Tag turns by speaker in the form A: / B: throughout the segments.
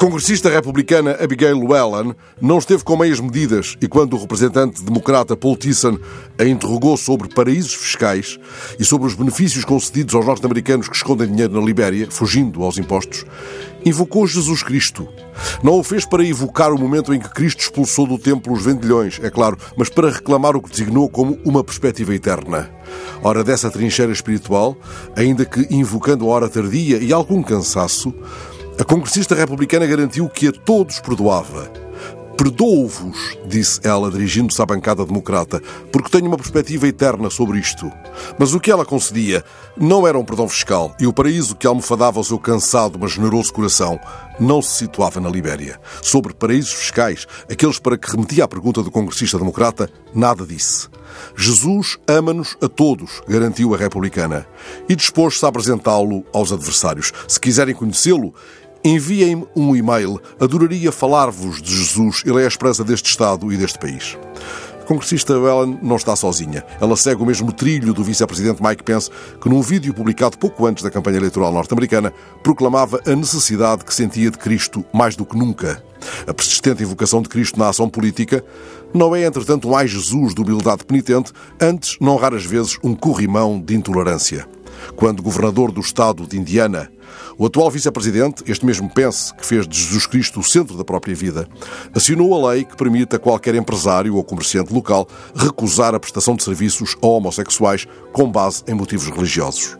A: congressista republicana Abigail Whelan não esteve com meias medidas e quando o representante democrata Paul Thyssen a interrogou sobre paraísos fiscais e sobre os benefícios concedidos aos norte-americanos que escondem dinheiro na Libéria, fugindo aos impostos, invocou Jesus Cristo. Não o fez para evocar o momento em que Cristo expulsou do templo os vendilhões, é claro, mas para reclamar o que designou como uma perspectiva eterna. Ora, dessa trincheira espiritual, ainda que invocando a hora tardia e algum cansaço, a congressista republicana garantiu que a todos perdoava. Perdoo-vos, disse ela, dirigindo-se à bancada democrata, porque tenho uma perspectiva eterna sobre isto. Mas o que ela concedia não era um perdão fiscal, e o paraíso que almofadava o seu cansado, mas generoso coração não se situava na Libéria. Sobre paraísos fiscais, aqueles para que remetia a pergunta do congressista democrata, nada disse. Jesus ama-nos a todos, garantiu a republicana, e dispôs-se a apresentá-lo aos adversários. Se quiserem conhecê-lo, Enviem-me um e-mail. Adoraria falar-vos de Jesus. Ele é a esperança deste Estado e deste país. A congressista Ellen não está sozinha. Ela segue o mesmo trilho do vice-presidente Mike Pence, que num vídeo publicado pouco antes da campanha eleitoral norte-americana, proclamava a necessidade que sentia de Cristo mais do que nunca. A persistente invocação de Cristo na ação política não é, entretanto, mais Jesus de humildade penitente, antes, não raras vezes, um corrimão de intolerância. Quando governador do estado de Indiana, o atual vice-presidente, este mesmo Pence, que fez de Jesus Cristo o centro da própria vida, assinou a lei que permite a qualquer empresário ou comerciante local recusar a prestação de serviços a homossexuais com base em motivos religiosos.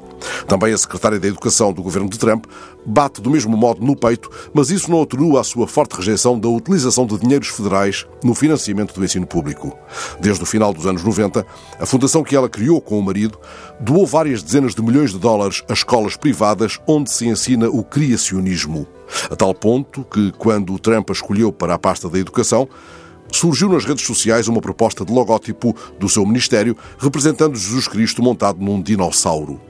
A: Também a secretária da Educação do governo de Trump bate do mesmo modo no peito, mas isso não atenua a sua forte rejeição da utilização de dinheiros federais no financiamento do ensino público. Desde o final dos anos 90, a fundação que ela criou com o marido doou várias dezenas de milhões de dólares a escolas privadas onde se ensina o criacionismo. A tal ponto que, quando Trump a escolheu para a pasta da educação, surgiu nas redes sociais uma proposta de logótipo do seu ministério representando Jesus Cristo montado num dinossauro.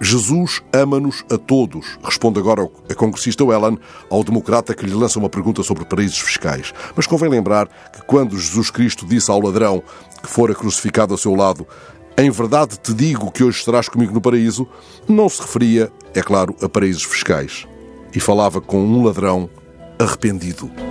A: Jesus ama-nos a todos, responde agora a congressista Wellen ao democrata que lhe lança uma pergunta sobre paraísos fiscais. Mas convém lembrar que quando Jesus Cristo disse ao ladrão que fora crucificado ao seu lado, em verdade te digo que hoje estarás comigo no paraíso, não se referia, é claro, a paraísos fiscais. E falava com um ladrão arrependido.